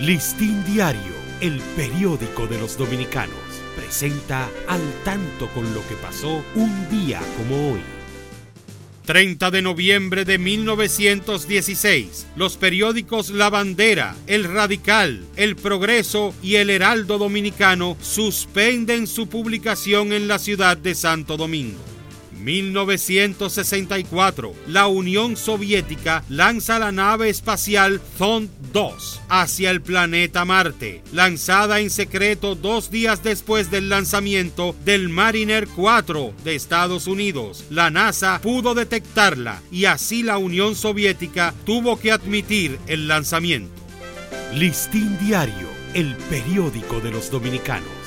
Listín Diario, el periódico de los dominicanos, presenta al tanto con lo que pasó un día como hoy. 30 de noviembre de 1916, los periódicos La Bandera, El Radical, El Progreso y El Heraldo Dominicano suspenden su publicación en la ciudad de Santo Domingo. 1964, la Unión Soviética lanza la nave espacial Zond 2 hacia el planeta Marte, lanzada en secreto dos días después del lanzamiento del Mariner 4 de Estados Unidos. La NASA pudo detectarla y así la Unión Soviética tuvo que admitir el lanzamiento. Listín Diario, el periódico de los dominicanos